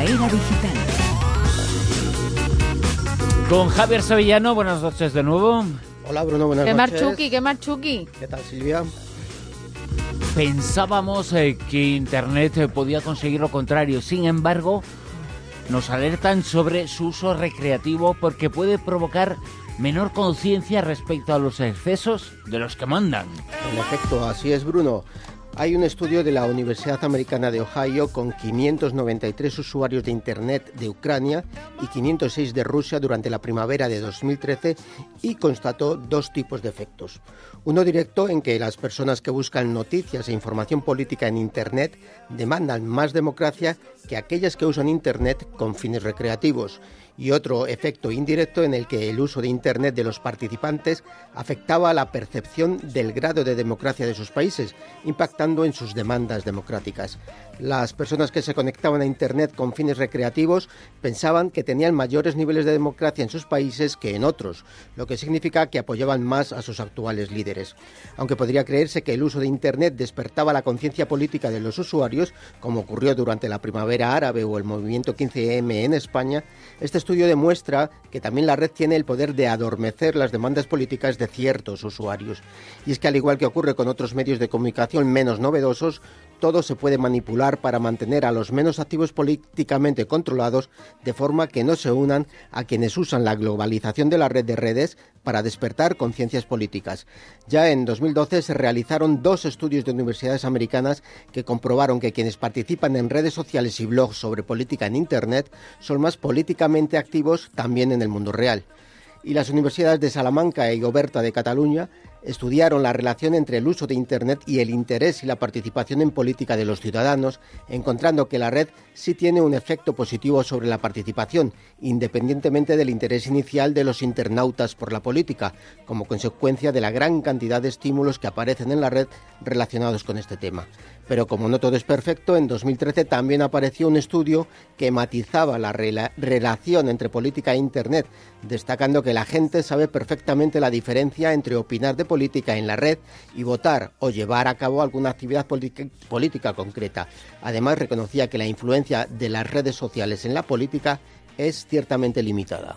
La era digital. Con Javier Sevillano, buenas noches de nuevo. Hola Bruno, buenas ¿Qué noches. marchuki? ¿Qué marchuki? ¿Qué tal Silvia? Pensábamos eh, que Internet eh, podía conseguir lo contrario, sin embargo, nos alertan sobre su uso recreativo porque puede provocar menor conciencia respecto a los excesos de los que mandan. En efecto, así es Bruno. Hay un estudio de la Universidad Americana de Ohio con 593 usuarios de Internet de Ucrania y 506 de Rusia durante la primavera de 2013 y constató dos tipos de efectos. Uno directo en que las personas que buscan noticias e información política en Internet demandan más democracia que aquellas que usan Internet con fines recreativos y otro efecto indirecto en el que el uso de Internet de los participantes afectaba la percepción del grado de democracia de sus países, impactando en sus demandas democráticas. Las personas que se conectaban a Internet con fines recreativos pensaban que tenían mayores niveles de democracia en sus países que en otros, lo que significa que apoyaban más a sus actuales líderes. Aunque podría creerse que el uso de Internet despertaba la conciencia política de los usuarios, como ocurrió durante la primavera árabe o el movimiento 15M en España, este estudio demuestra que también la red tiene el poder de adormecer las demandas políticas de ciertos usuarios. Y es que al igual que ocurre con otros medios de comunicación menos novedosos, todo se puede manipular para mantener a los menos activos políticamente controlados de forma que no se unan a quienes usan la globalización de la red de redes para despertar conciencias políticas. Ya en 2012 se realizaron dos estudios de universidades americanas que comprobaron que quienes participan en redes sociales y blogs sobre política en Internet son más políticamente activos también en el mundo real. Y las universidades de Salamanca y Oberta de Cataluña estudiaron la relación entre el uso de Internet y el interés y la participación en política de los ciudadanos, encontrando que la red sí tiene un efecto positivo sobre la participación, independientemente del interés inicial de los internautas por la política, como consecuencia de la gran cantidad de estímulos que aparecen en la red relacionados con este tema. Pero como no todo es perfecto, en 2013 también apareció un estudio que matizaba la rela relación entre política e Internet, destacando que la gente sabe perfectamente la diferencia entre opinar de política en la red y votar o llevar a cabo alguna actividad política concreta. Además, reconocía que la influencia de las redes sociales en la política es ciertamente limitada.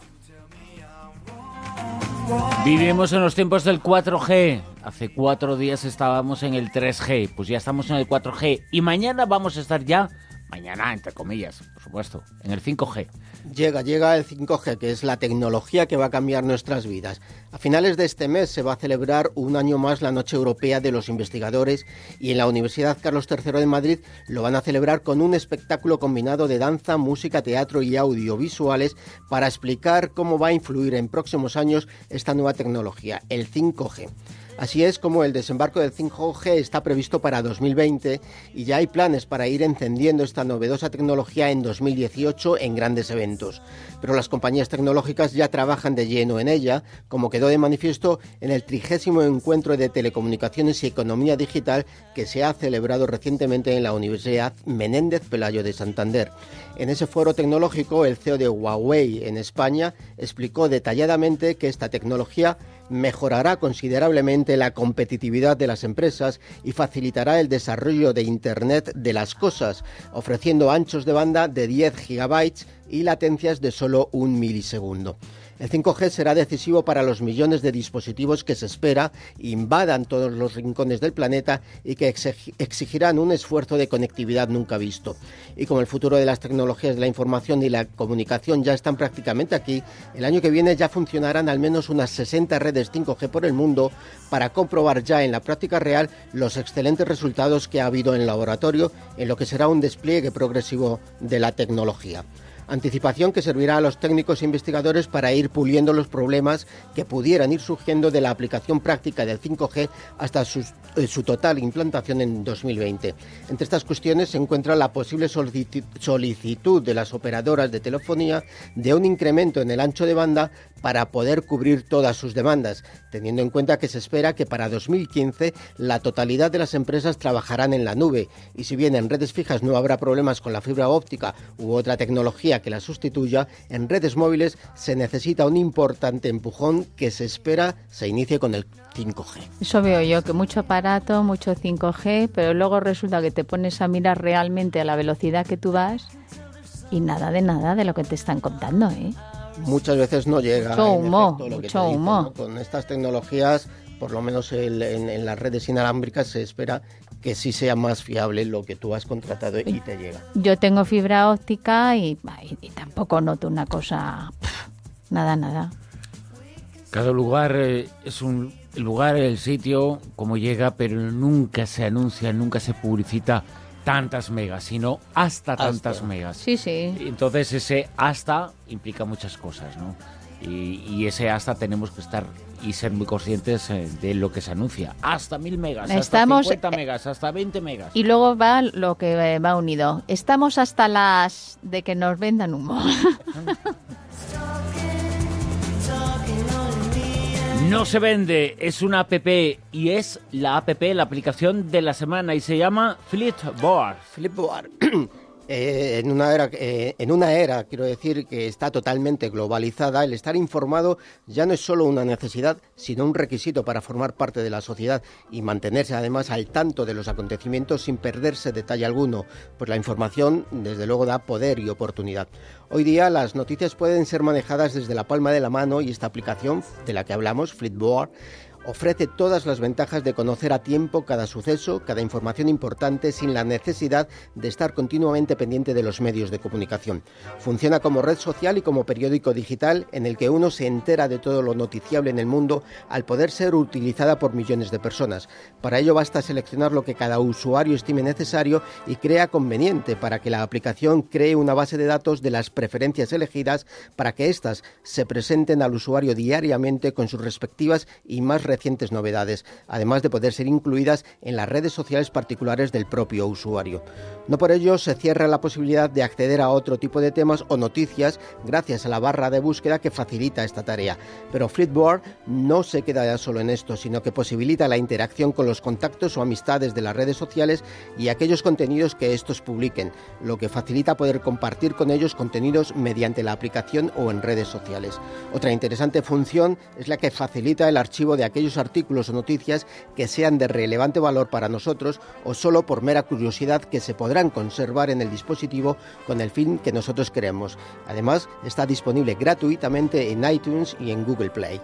Vivimos en los tiempos del 4G. Hace cuatro días estábamos en el 3G, pues ya estamos en el 4G y mañana vamos a estar ya, mañana entre comillas, por supuesto, en el 5G. Llega, llega el 5G, que es la tecnología que va a cambiar nuestras vidas. A finales de este mes se va a celebrar un año más la Noche Europea de los Investigadores y en la Universidad Carlos III de Madrid lo van a celebrar con un espectáculo combinado de danza, música, teatro y audiovisuales para explicar cómo va a influir en próximos años esta nueva tecnología, el 5G. Así es como el desembarco del 5G está previsto para 2020 y ya hay planes para ir encendiendo esta novedosa tecnología en 2018 en grandes eventos. Pero las compañías tecnológicas ya trabajan de lleno en ella, como quedó de manifiesto en el trigésimo encuentro de telecomunicaciones y economía digital que se ha celebrado recientemente en la Universidad Menéndez Pelayo de Santander. En ese foro tecnológico, el CEO de Huawei en España explicó detalladamente que esta tecnología mejorará considerablemente la competitividad de las empresas y facilitará el desarrollo de Internet de las cosas, ofreciendo anchos de banda de 10 gigabytes y latencias de solo un milisegundo. El 5G será decisivo para los millones de dispositivos que se espera invadan todos los rincones del planeta y que exigirán un esfuerzo de conectividad nunca visto. Y como el futuro de las tecnologías de la información y la comunicación ya están prácticamente aquí, el año que viene ya funcionarán al menos unas 60 redes 5G por el mundo para comprobar ya en la práctica real los excelentes resultados que ha habido en laboratorio en lo que será un despliegue progresivo de la tecnología anticipación que servirá a los técnicos e investigadores para ir puliendo los problemas que pudieran ir surgiendo de la aplicación práctica del 5G hasta su, eh, su total implantación en 2020. Entre estas cuestiones se encuentra la posible solicitud de las operadoras de telefonía de un incremento en el ancho de banda para poder cubrir todas sus demandas, teniendo en cuenta que se espera que para 2015 la totalidad de las empresas trabajarán en la nube y si bien en redes fijas no habrá problemas con la fibra óptica u otra tecnología que la sustituya, en redes móviles se necesita un importante empujón que se espera se inicie con el 5G. Eso veo yo, que mucho aparato, mucho 5G, pero luego resulta que te pones a mirar realmente a la velocidad que tú vas Y nada de nada de lo que te están contando, ¿eh? Muchas veces no llega. Mucho humo, efecto, lo que mucho te dicen, humo. ¿no? Con estas tecnologías, por lo menos el- en, en las redes inalámbricas, se espera que sí sea más fiable lo que tú has contratado y te llega. Yo tengo fibra óptica y, y- y tampoco noto una cosa... pff, Nada, nada. Cada lugar eh, es un lugar, el sitio, como llega, pero nunca se anuncia, nunca se publicita tantas megas, sino hasta tantas Hasta. megas. Sí, sí. Entonces ese hasta implica muchas cosas, ¿no? Y, y ese hasta tenemos que estar y ser muy conscientes eh, de lo que se anuncia. Hasta mil megas, Estamos, hasta 50 eh, megas, hasta 20 megas. Y luego va lo que eh, va unido. Estamos hasta las de que nos vendan humo. No se vende, es una app y es la app, la aplicación de la semana y se llama Flipboard. Flipboard. Eh, en, una era, eh, en una era, quiero decir, que está totalmente globalizada, el estar informado ya no es solo una necesidad, sino un requisito para formar parte de la sociedad y mantenerse además al tanto de los acontecimientos sin perderse detalle alguno, pues la información desde luego da poder y oportunidad. Hoy día las noticias pueden ser manejadas desde la palma de la mano y esta aplicación de la que hablamos, Flipboard, ofrece todas las ventajas de conocer a tiempo cada suceso, cada información importante, sin la necesidad de estar continuamente pendiente de los medios de comunicación. Funciona como red social y como periódico digital en el que uno se entera de todo lo noticiable en el mundo al poder ser utilizada por millones de personas. Para ello basta seleccionar lo que cada usuario estime necesario y crea conveniente para que la aplicación cree una base de datos de las preferencias elegidas para que éstas se presenten al usuario diariamente con sus respectivas y más recientes novedades, además de poder ser incluidas en las redes sociales particulares del propio usuario. No por ello se cierra la posibilidad de acceder a otro tipo de temas o noticias gracias a la barra de búsqueda que facilita esta tarea. Pero Flipboard no se queda ya solo en esto, sino que posibilita la interacción con los contactos o amistades de las redes sociales y aquellos contenidos que estos publiquen, lo que facilita poder compartir con ellos contenidos mediante la aplicación o en redes sociales. Otra interesante función es la que facilita el archivo de aquellos artículos o noticias que sean de relevante valor para nosotros o solo por mera curiosidad que se podrán conservar en el dispositivo con el fin que nosotros queremos. Además, está disponible gratuitamente en iTunes y en Google Play.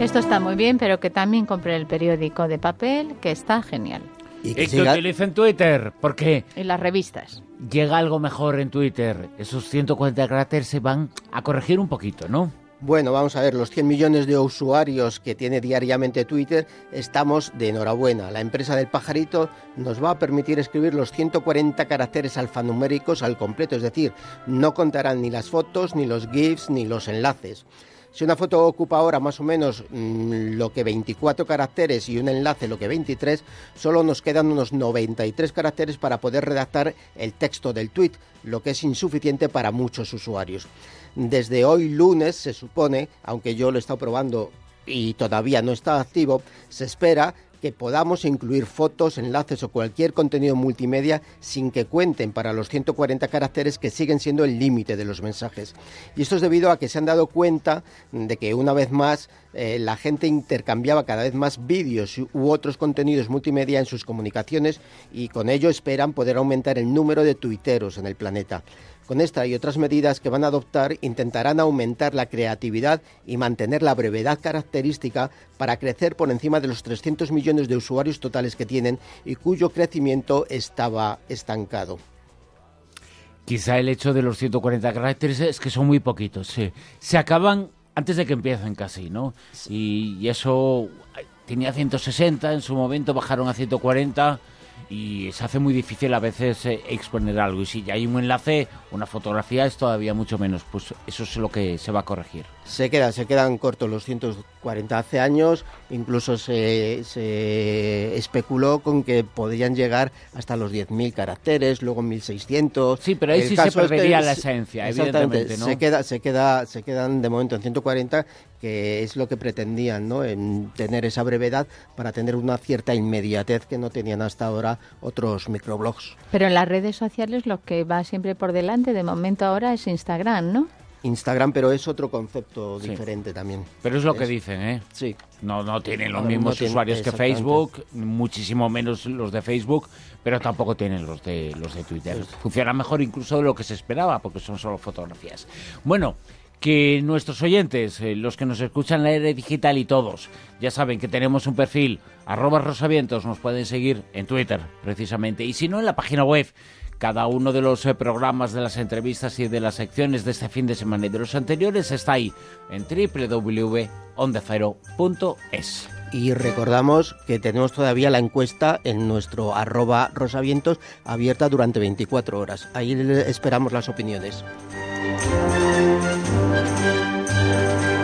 Esto está muy bien, pero que también compre el periódico de papel, que está genial. Y Y que que siga- utilicen Twitter, porque Y las revistas. llega algo mejor en Twitter. Esos 140 caracteres se van a corregir un poquito, ¿no? Bueno, vamos a ver, los 100 millones de usuarios que tiene diariamente Twitter, estamos de enhorabuena. La empresa del pajarito nos va a permitir escribir los 140 caracteres alfanuméricos al completo, es decir, no contarán ni las fotos, ni los GIFs, ni los enlaces. Si una foto ocupa ahora más o menos mm, lo que 24 caracteres y un enlace lo que 23, solo nos quedan unos 93 caracteres para poder redactar el texto del tweet, lo que es insuficiente para muchos usuarios. Desde hoy lunes se supone, aunque yo lo he estado probando y todavía no está activo, se espera que podamos incluir fotos, enlaces o cualquier contenido multimedia sin que cuenten para los 140 caracteres que siguen siendo el límite de los mensajes. Y esto es debido a que se han dado cuenta de que una vez más eh, la gente intercambiaba cada vez más vídeos u otros contenidos multimedia en sus comunicaciones y con ello esperan poder aumentar el número de tuiteros en el planeta. Con esta y otras medidas que van a adoptar intentarán aumentar la creatividad y mantener la brevedad característica para crecer por encima de los 300 millones de usuarios totales que tienen y cuyo crecimiento estaba estancado. Quizá el hecho de los 140 caracteres es que son muy poquitos. sí. Se acaban antes de que empiecen casi, ¿no? Y, y eso tenía 160, en su momento bajaron a 140 y se hace muy difícil a veces eh, exponer algo. Y si ya hay un enlace, una fotografía es todavía mucho menos. Pues eso es lo que se va a corregir. Se quedan, se quedan cortos los 140 hace años, incluso se, se especuló con que podrían llegar hasta los 10.000 caracteres, luego 1.600. Sí, pero ahí El sí se caso es que perdería la se- esencia, exactamente, evidentemente, ¿no? Se, queda, se, queda, se quedan de momento en 140, que es lo que pretendían, ¿no? En tener esa brevedad para tener una cierta inmediatez que no tenían hasta ahora otros microblogs. Pero en las redes sociales lo que va siempre por delante de momento ahora es Instagram, ¿no? Instagram, pero es otro concepto diferente también. Pero es lo que dicen, ¿eh? Sí. No, no tienen los mismos usuarios que Facebook, muchísimo menos los de Facebook, pero tampoco tienen los de los de Twitter. Funciona mejor incluso de lo que se esperaba, porque son solo fotografías. Bueno, que nuestros oyentes, eh, los que nos escuchan en la era digital y todos, ya saben que tenemos un perfil, arroba rosavientos, nos pueden seguir en Twitter, precisamente, y si no, en la página web. Cada uno de los eh, programas, de las entrevistas y de las secciones de este fin de semana y de los anteriores está ahí, en www.ondefero.es. Y recordamos que tenemos todavía la encuesta en nuestro arroba rosavientos abierta durante 24 horas. Ahí esperamos las opiniones.